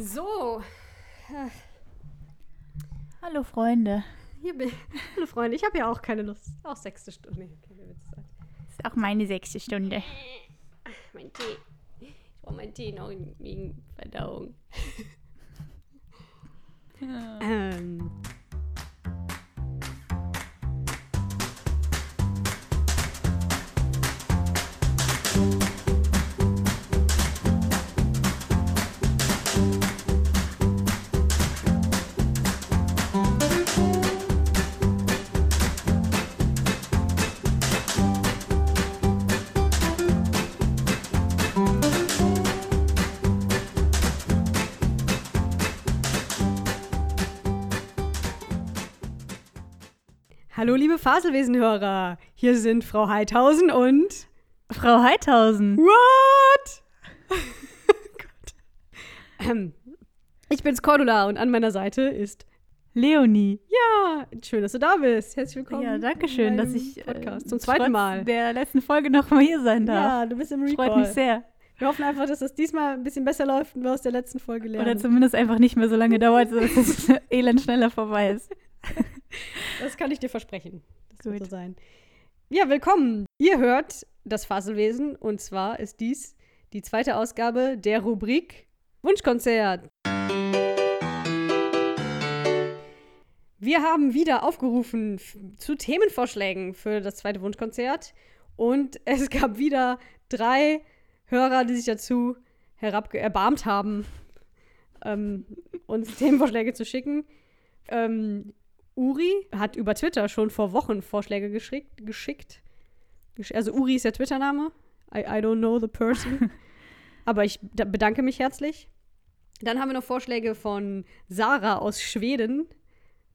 So. Hallo Freunde. Hier bin Hallo Freunde, ich habe ja auch keine Lust. Auch sechste Stunde. Okay? Das ist auch meine sechste Stunde. Mein Tee. Ich brauche meinen Tee noch wegen Verdauung. ähm. Hallo liebe Faselwesenhörer, hier sind Frau Heithausen und Frau Heithausen. What? Gott. Ähm, Ich bin's Cordula und an meiner Seite ist Leonie. ja, schön, dass du da bist. Herzlich willkommen. Ja, danke schön, dass ich äh, Podcast zum zweiten Mal. der letzten Folge noch mal hier sein darf. Ja, du bist im Freut Recall. mich sehr. Wir hoffen einfach, dass das diesmal ein bisschen besser läuft und wir aus der letzten Folge lernen. Oder zumindest einfach nicht mehr so lange dauert, sodass das Elend schneller vorbei ist. Das kann ich dir versprechen. Das wird so Gut. sein. Ja, willkommen. Ihr hört das Faselwesen und zwar ist dies die zweite Ausgabe der Rubrik Wunschkonzert. Wir haben wieder aufgerufen zu Themenvorschlägen für das zweite Wunschkonzert und es gab wieder drei Hörer, die sich dazu erbarmt haben, ähm, uns Themenvorschläge zu schicken. Ähm, Uri hat über Twitter schon vor Wochen Vorschläge geschickt. geschickt. Gesch- Also Uri ist der Twitter-Name. I, I don't know the person. Aber ich da- bedanke mich herzlich. Dann haben wir noch Vorschläge von Sarah aus Schweden,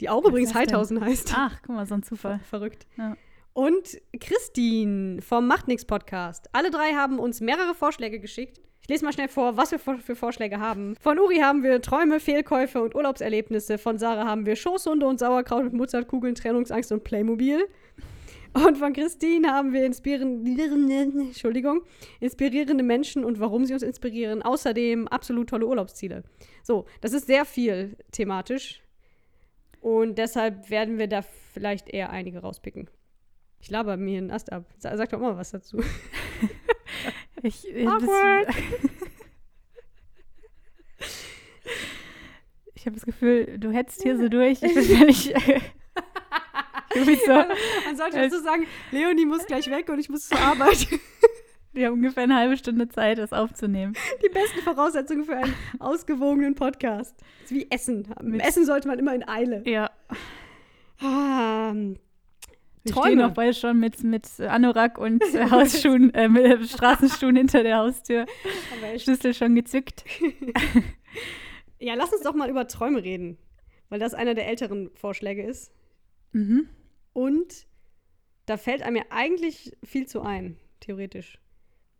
die auch Was übrigens? Heithausen heißt. Ach, guck mal, so ein Zufall. Verrückt. Ja. Und Christine vom Macht nix Podcast. Alle drei haben uns mehrere Vorschläge geschickt. Lese mal schnell vor, was wir für Vorschläge haben. Von Uri haben wir Träume, Fehlkäufe und Urlaubserlebnisse. Von Sarah haben wir Schoßhunde und Sauerkraut mit Mozartkugeln, Trennungsangst und Playmobil. Und von Christine haben wir inspirierende, Entschuldigung, inspirierende Menschen und warum sie uns inspirieren. Außerdem absolut tolle Urlaubsziele. So, das ist sehr viel thematisch. Und deshalb werden wir da vielleicht eher einige rauspicken. Ich laber mir einen Ast ab. Sa- Sag doch mal was dazu. Ich, äh, Awkward. das, ich habe das Gefühl, du hetzt hier so durch. Ich bin völlig. so. Man sollte dazu sagen, Leonie muss gleich weg und ich muss zur Arbeit. Wir haben ungefähr eine halbe Stunde Zeit, das aufzunehmen. Die besten Voraussetzungen für einen ausgewogenen Podcast. Das ist wie Essen. Mit- Essen sollte man immer in Eile. Ja. Ah, Wir Träume. stehen auch beide schon mit, mit Anorak und äh, Hausschuhen, äh, mit Straßenschuhen hinter der Haustür. Schlüssel schon gezückt. ja, lass uns doch mal über Träume reden. Weil das einer der älteren Vorschläge ist. Mhm. Und da fällt einem ja eigentlich viel zu ein, theoretisch.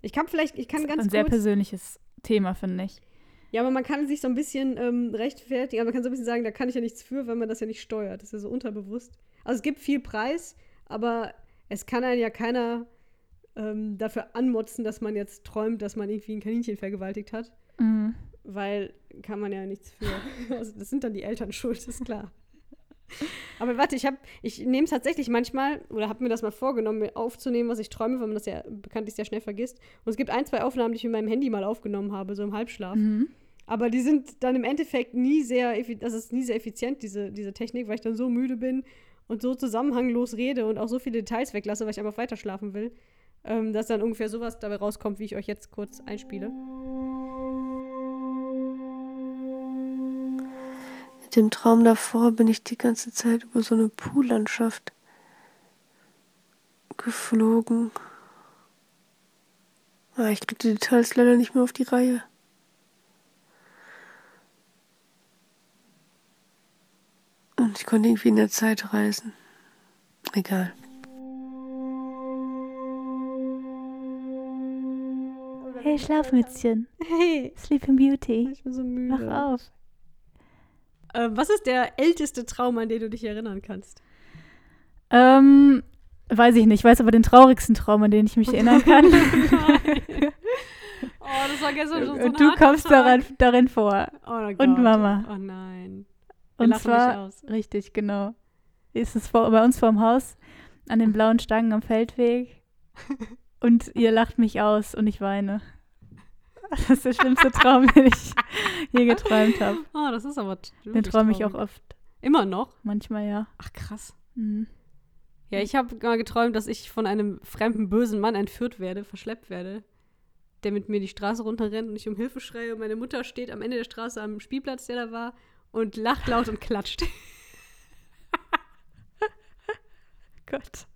Ich kann vielleicht, ich kann Das ist ganz ein sehr persönliches Thema, finde ich. Ja, aber man kann sich so ein bisschen ähm, rechtfertigen, aber man kann so ein bisschen sagen, da kann ich ja nichts für, weil man das ja nicht steuert. Das ist ja so unterbewusst. Also es gibt viel Preis, aber es kann einen ja keiner ähm, dafür anmotzen, dass man jetzt träumt, dass man irgendwie ein Kaninchen vergewaltigt hat, Mhm. weil kann man ja nichts für. Also das sind dann die Eltern schuld, ist klar. Aber warte, ich habe, ich nehme tatsächlich manchmal oder habe mir das mal vorgenommen, mir aufzunehmen, was ich träume, weil man das ja bekanntlich sehr schnell vergisst. Und es gibt ein, zwei Aufnahmen, die ich mit meinem Handy mal aufgenommen habe, so im Halbschlaf. Mhm. Aber die sind dann im Endeffekt nie sehr, das ist nie sehr effizient, diese, diese Technik, weil ich dann so müde bin und so zusammenhanglos rede und auch so viele Details weglasse, weil ich einfach weiter schlafen will, ähm, dass dann ungefähr sowas dabei rauskommt, wie ich euch jetzt kurz einspiele. Mit dem Traum davor bin ich die ganze Zeit über so eine Poollandschaft geflogen. Ah, ich krieg die Details leider nicht mehr auf die Reihe. Und ich konnte irgendwie in der Zeit reisen. Egal. Hey, Schlafmützchen. Hey, Sleeping Beauty. ich bin so Wach müde. auf. Äh, was ist der älteste Traum, an den du dich erinnern kannst? Ähm, weiß ich nicht. Ich weiß aber den traurigsten Traum, an den ich mich erinnern kann. Oh das war gestern schon so ein Und du kommst Tag. daran, darin vor. Oh mein und. Mama. Oh nein. Und zwar, richtig, genau. Ist es vor, bei uns vorm Haus an den blauen Stangen am Feldweg. Und ihr lacht mich aus und ich weine. Das ist der schlimmste Traum, den ich je geträumt habe. Oh, das ist aber Den träume ich auch oft. Immer noch? Manchmal ja. Ach, krass. Mhm. Ja, ich habe mal geträumt, dass ich von einem fremden bösen Mann entführt werde, verschleppt werde, der mit mir die Straße runterrennt und ich um Hilfe schreie und meine Mutter steht am Ende der Straße am Spielplatz, der da war, und lacht laut und klatscht. Gott.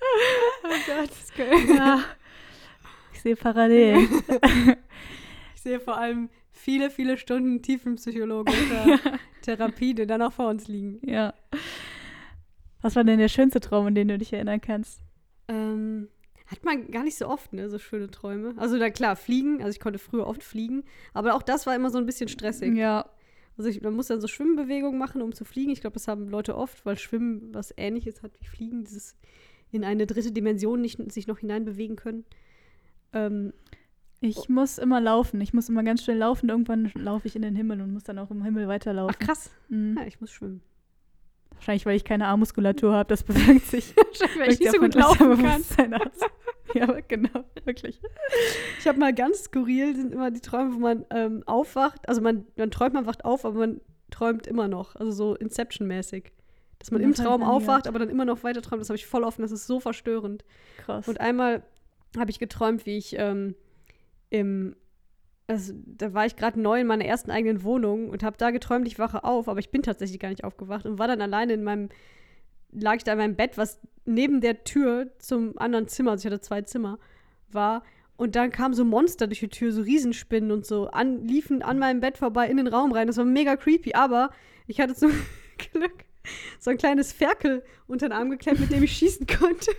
Oh Gott. Das kann- Ja. Ich sehe parallel. Ich sehe vor allem viele, viele Stunden tiefenpsychologischer Therapie, die dann auch vor uns liegen. ja. Was war denn der schönste Traum, an den du dich erinnern kannst? Ähm, hat man gar nicht so oft, ne, so schöne Träume. Also, na klar, fliegen. Also, ich konnte früher oft fliegen. Aber auch das war immer so ein bisschen stressig. Ja. Also, ich, man muss dann so Schwimmbewegungen machen, um zu fliegen. Ich glaube, das haben Leute oft, weil Schwimmen was Ähnliches hat wie Fliegen. Dieses in eine dritte Dimension nicht, sich noch hineinbewegen können. Ähm, Ich muss immer laufen. Ich muss immer ganz schnell laufen. Irgendwann laufe ich in den Himmel und muss dann auch im Himmel weiterlaufen. ach, krass. Mhm. Ja, ich muss schwimmen. Wahrscheinlich, weil ich keine Armmuskulatur habe. Das bewirkt sich. Weil ich nicht so gut laufen kann. Ja, genau, wirklich. Ich habe mal ganz skurril, sind immer die Träume, wo man ähm, aufwacht. Also, man, man träumt, man wacht auf, aber man träumt immer noch. Also, so Inception-mäßig. Dass man im Traum aufwacht, aber dann immer noch weiter träumt. Das habe ich voll offen. Das ist so verstörend. Krass. Und einmal habe ich geträumt, wie ich ähm, im, also da war ich gerade neu in meiner ersten eigenen Wohnung und habe da geträumt, ich wache auf, aber ich bin tatsächlich gar nicht aufgewacht und war dann alleine in meinem, lag ich da in meinem Bett, was neben der Tür zum anderen Zimmer, also ich hatte zwei Zimmer, war. Und dann kamen so Monster durch die Tür, so Riesenspinnen und so, an, liefen an meinem Bett vorbei in den Raum rein. Das war mega creepy, aber ich hatte zum Glück so ein kleines Ferkel unter den Arm geklemmt, mit dem ich schießen konnte.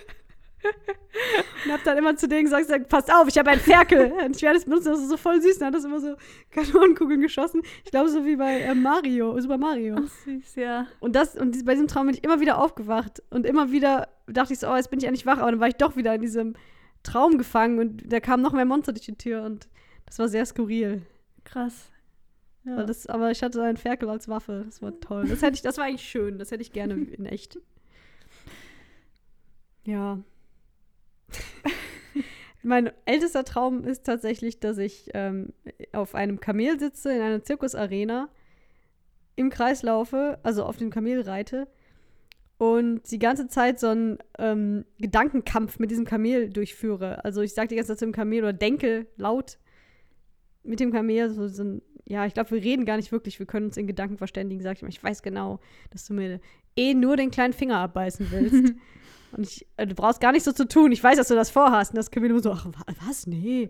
Und hab dann immer zu denen gesagt, passt auf, ich habe einen Ferkel. Und ich werde es benutzen, das ist so voll süß. Und hat das immer so Kanonenkugeln geschossen. Ich glaube, so wie bei äh, Mario, Super Mario. Ach, süß, ja. Und das, und bei diesem Traum bin ich immer wieder aufgewacht. Und immer wieder dachte ich so, oh, jetzt bin ich endlich wach. Aber dann war ich doch wieder in diesem Traum gefangen und da kamen noch mehr Monster durch die Tür. Und das war sehr skurril. Krass. Ja. Das, aber ich hatte einen Ferkel als Waffe. Das war toll. Das hätte ich, das war eigentlich schön. Das hätte ich gerne in echt. Ja. mein ältester Traum ist tatsächlich, dass ich ähm, auf einem Kamel sitze in einer Zirkusarena, im Kreis laufe, also auf dem Kamel reite und die ganze Zeit so einen ähm, Gedankenkampf mit diesem Kamel durchführe. Also ich sage die ganze Zeit zu dem Kamel oder denke laut mit dem Kamel so, so ein, ja, ich glaube, wir reden gar nicht wirklich, wir können uns in Gedanken verständigen, sag ich mal, ich weiß genau, dass du mir eh nur den kleinen Finger abbeißen willst. Und ich, äh, du brauchst gar nicht so zu tun, ich weiß, dass du das vorhast. Und das Kamel immer so, ach, wa- was? Nee.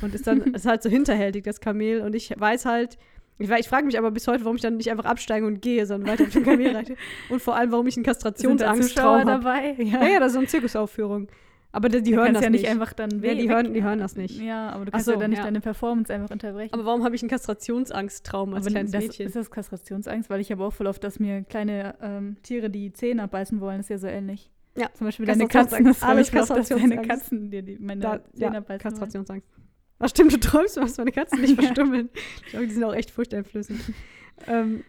Und ist dann, ist halt so hinterhältig, das Kamel. Und ich weiß halt, ich, ich frage mich aber bis heute, warum ich dann nicht einfach absteige und gehe, sondern weiter auf dem Kamel reite. Und vor allem, warum ich einen Zuschauer habe. dabei? Ja, ja, das ist so eine Zirkusaufführung. Aber die, die Du hören das ja nicht. einfach dann Ja, die weg- hören- die hören das nicht. Ja, aber du kannst so, ja dann nicht ja. deine Performance einfach unterbrechen. Aber warum habe ich einen Kastrationsangsttraum als Aber kleines das, Mädchen? ist das Kastrationsangst? Weil ich habe auch voll oft, dass mir kleine ähm, Tiere die Zähne abbeißen wollen. Das ist ja so ähnlich. Ja. Zum Beispiel deine Katzen. Kastrationsangst. Das Alles ich oft, dass deine Kastrationsangst. Katzen dir die, meine Da, Zähne ja, abbeißen Kastrationsangst. Ach stimmt, du träumst, was meine Katzen nicht verstümmeln. ich glaube, die sind auch echt furchteinflößend. ähm,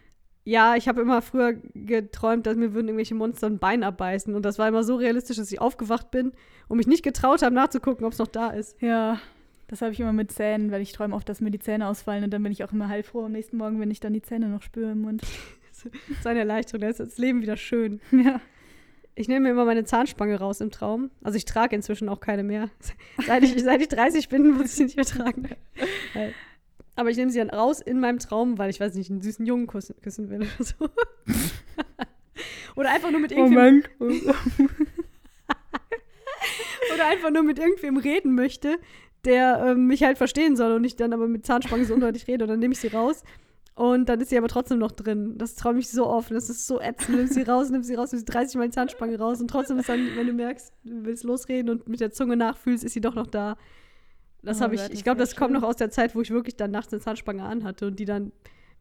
ja, ich habe immer früher geträumt, dass mir würden irgendwelche Monster ein Bein abbeißen. Und das war immer so realistisch, dass ich aufgewacht bin und mich nicht getraut habe, nachzugucken, ob es noch da ist. Ja, das habe ich immer mit Zähnen, weil ich träume oft, dass mir die Zähne ausfallen. Und dann bin ich auch immer heilfroh am nächsten Morgen, wenn ich dann die Zähne noch spüre im Mund. Das ist eine Erleichterung, da ist das Leben wieder schön. Ja. Ich nehme mir immer meine Zahnspange raus im Traum. Also ich trage inzwischen auch keine mehr. Seit ich, seit ich 30 bin, muss ich sie nicht mehr tragen. Aber ich nehme sie dann raus in meinem Traum, weil ich weiß nicht, einen süßen Jungen küssen, küssen will oder so. oder einfach nur mit irgendwem oder einfach nur mit irgendwem reden möchte, der ähm, mich halt verstehen soll und ich dann aber mit Zahnspange so undeutlich rede und dann nehme ich sie raus und dann ist sie aber trotzdem noch drin. Das träume ich so oft. Das ist so ätzend. Nimm sie raus, nimm sie raus, nimm sie 30 Mal die Zahnspange raus und trotzdem ist dann, wenn du merkst, du willst losreden und mit der Zunge nachfühlst, ist sie doch noch da. Das Oh habe ich, ich glaube, das kommt noch aus der Zeit, wo ich wirklich dann nachts eine Zahnspange anhatte und die dann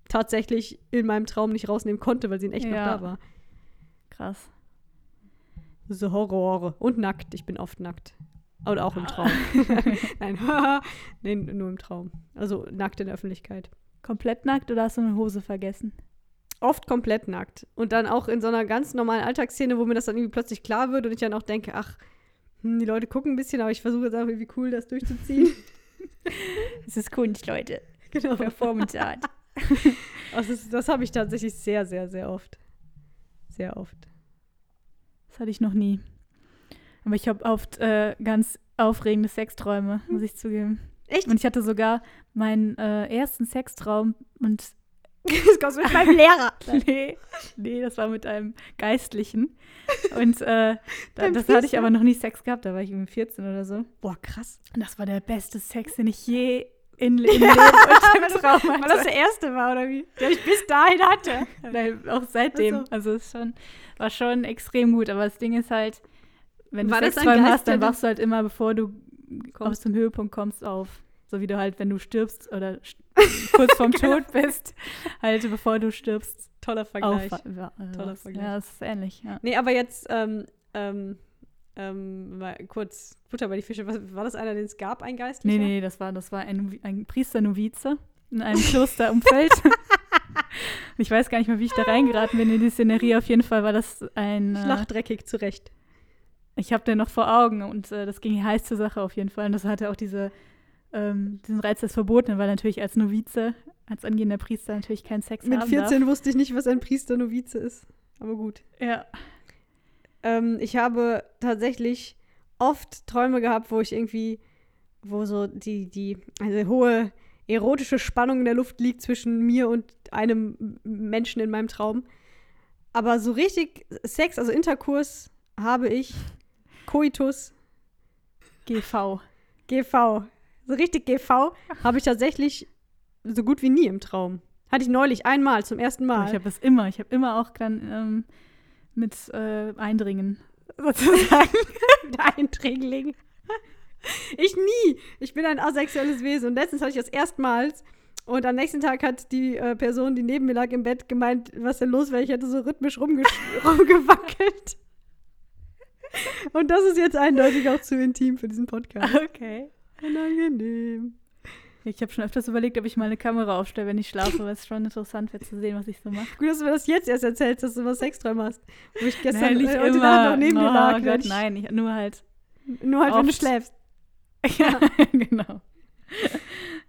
tatsächlich in meinem Traum nicht rausnehmen konnte, weil sie in echt noch Ja. da war. Krass. So Horror. Und nackt. Ich bin oft nackt. Oder auch im Traum. Nein, nee, nur im Traum. Also nackt in der Öffentlichkeit. Komplett nackt oder hast du eine Hose vergessen? Oft komplett nackt. Und dann auch in so einer ganz normalen Alltagsszene, wo mir das dann irgendwie plötzlich klar wird und ich dann auch denke, ach, hm, die Leute gucken ein bisschen, aber ich versuche jetzt auch irgendwie cool, das durchzuziehen. Das ist Kunst, Leute. genau. Performance Art. Also das das habe ich tatsächlich sehr, sehr, sehr oft. Sehr oft. Das hatte ich noch nie. Aber ich habe oft äh, ganz aufregende Sexträume, muss ich zugeben. Echt? Und ich hatte sogar meinen äh, ersten Sextraum und Das kommt mit meinem Lehrer. nee, nee, das war mit einem Geistlichen. Und äh, da, das hatte ich aber noch nie Sex gehabt, da war ich irgendwie 14 oder so. Boah, krass. Und das war der beste Sex, den ich je in, im Leben und im Traum hatte. Weil das der erste war, oder wie? Der ich bis dahin hatte. Nein, auch seitdem. Also es schon, war schon extrem gut. Aber das Ding ist halt, wenn War du Sexträume Geist, hast, dann wachst du halt immer, bevor du Kommst. aus dem Höhepunkt kommst, auf. So wie du halt, wenn du stirbst oder st kurz vorm Genau. Tod bist, halt bevor du stirbst, Toller Vergleich. auf. Ja, Toller. Vergleich. Ja, das ist ähnlich, ja. Nee, aber jetzt, ähm, ähm, ähm, mal kurz Butter bei die Fische. Was, war das einer, den es gab, ein Geistlicher? Nee, nee, das war, das war ein, ein Priester-Novize in einem Klosterumfeld. ich weiß gar nicht mehr, wie ich da reingeraten bin in die Szenerie. Auf jeden Fall war das ein. Ich Äh, zurecht. Ich habe den noch vor Augen und äh, das ging heiß zur Sache auf jeden Fall. Und das hatte auch diese, ähm, diesen Reiz des Verbotenen, weil natürlich als Novize, als angehender Priester natürlich keinen Sex Mit haben 14 wusste ich nicht, was ein Priester-Novize ist. Aber gut. darf. Ja. Ähm, ich habe tatsächlich oft Träume gehabt, wo ich irgendwie, wo so die, die, eine hohe erotische Spannung in der Luft liegt zwischen mir und einem Menschen in meinem Traum. Aber so richtig Sex, also Interkurs, habe ich Coitus GV. GV. So richtig GV habe ich tatsächlich so gut wie nie im Traum. Hatte ich neulich einmal, zum ersten Mal. Ich habe das immer. Ich habe immer auch dann ähm, mit äh, Eindringen sozusagen. mit Einträgling. Ich nie. Ich bin ein asexuelles Wesen. Und letztens hatte ich das erstmals. Und am nächsten Tag hat die äh, Person, die neben mir lag im Bett, gemeint, was denn los wäre. Ich hätte so rhythmisch rumge rumgewackelt. Und das ist jetzt eindeutig auch zu intim für diesen Podcast. okay. Unangenehm. Ich habe schon öfters überlegt, ob ich mal eine Kamera aufstelle, wenn ich schlafe, weil es schon interessant wäre zu sehen, was ich so mache. Gut, dass du mir das jetzt erst erzählst, dass du was Sexträume hast. Wo ich gestern Nein, nicht äh, heute immer. Noch neben oh dir lag. Gott, ich, nein, ich, nur halt. Nur halt, wenn du Oft. schläfst. ja, genau.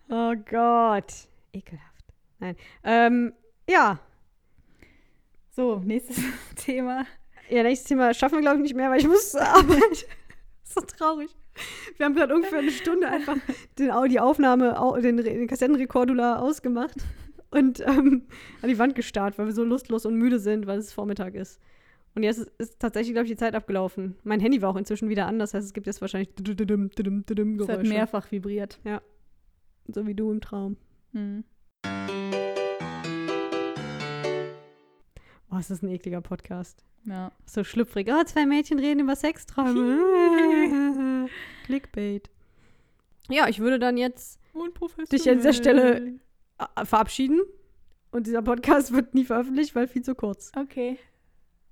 Oh Gott. Ekelhaft. Nein. Ähm, ja. So, nächstes Thema. Ja, nächstes Thema schaffen wir, glaube ich, nicht mehr, weil ich muss zur Arbeit. so traurig. Wir haben gerade ungefähr eine Stunde einfach den, die Aufnahme, au- den, den Kassettenrekordula ausgemacht und ähm, an die Wand gestarrt, weil wir so lustlos und müde sind, weil es Vormittag ist. Und jetzt ist, ist tatsächlich, glaube ich, die Zeit abgelaufen. Mein Handy war auch inzwischen wieder an, das heißt, es gibt jetzt wahrscheinlich Es hat mehrfach vibriert. So wie du im Traum. Hm. Oh, ist das ein ekliger Podcast. Ja. So schlüpfrig. Oh, zwei Mädchen reden über Sexträume. Clickbait. Ja, ich würde dann jetzt. Dich an dieser Stelle- äh, verabschieden. Und dieser Podcast wird nie veröffentlicht, weil viel zu kurz. Okay.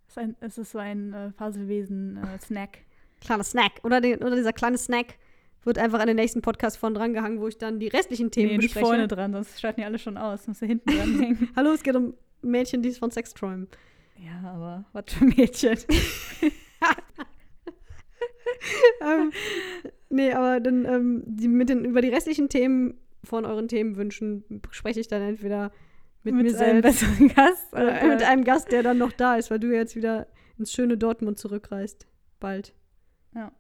Es ist, ein, es ist so ein äh, Faselwesen-Snack. Kleiner Snack. Oder, den, oder dieser kleine Snack wird einfach an den nächsten Podcast von drangehangen, wo ich dann die restlichen Themen nee, nicht bespreche. vorne dran, sonst schalten die alle schon aus. Musst du hinten dran hängen. Hallo, es geht um Mädchen, die es von Sex träumen. ja, aber was für Mädchen. ähm, nee, aber dann ähm, die, mit den, über die restlichen Themen von euren Themenwünschen spreche ich dann entweder mit, mir einem selbst besseren Gast. oder mit einem Gast, der dann noch da ist, weil du jetzt wieder ins schöne Dortmund zurückreist. Bald. Ja.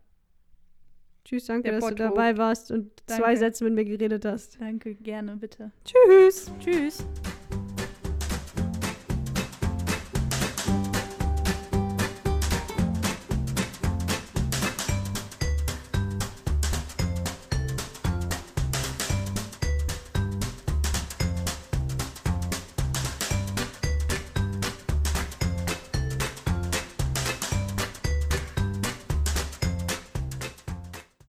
Tschüss, danke, Der dass du Bottrop. dabei warst und zwei Danke. Sätze mit mir geredet hast. Danke, gerne, bitte. Tschüss. Tschüss.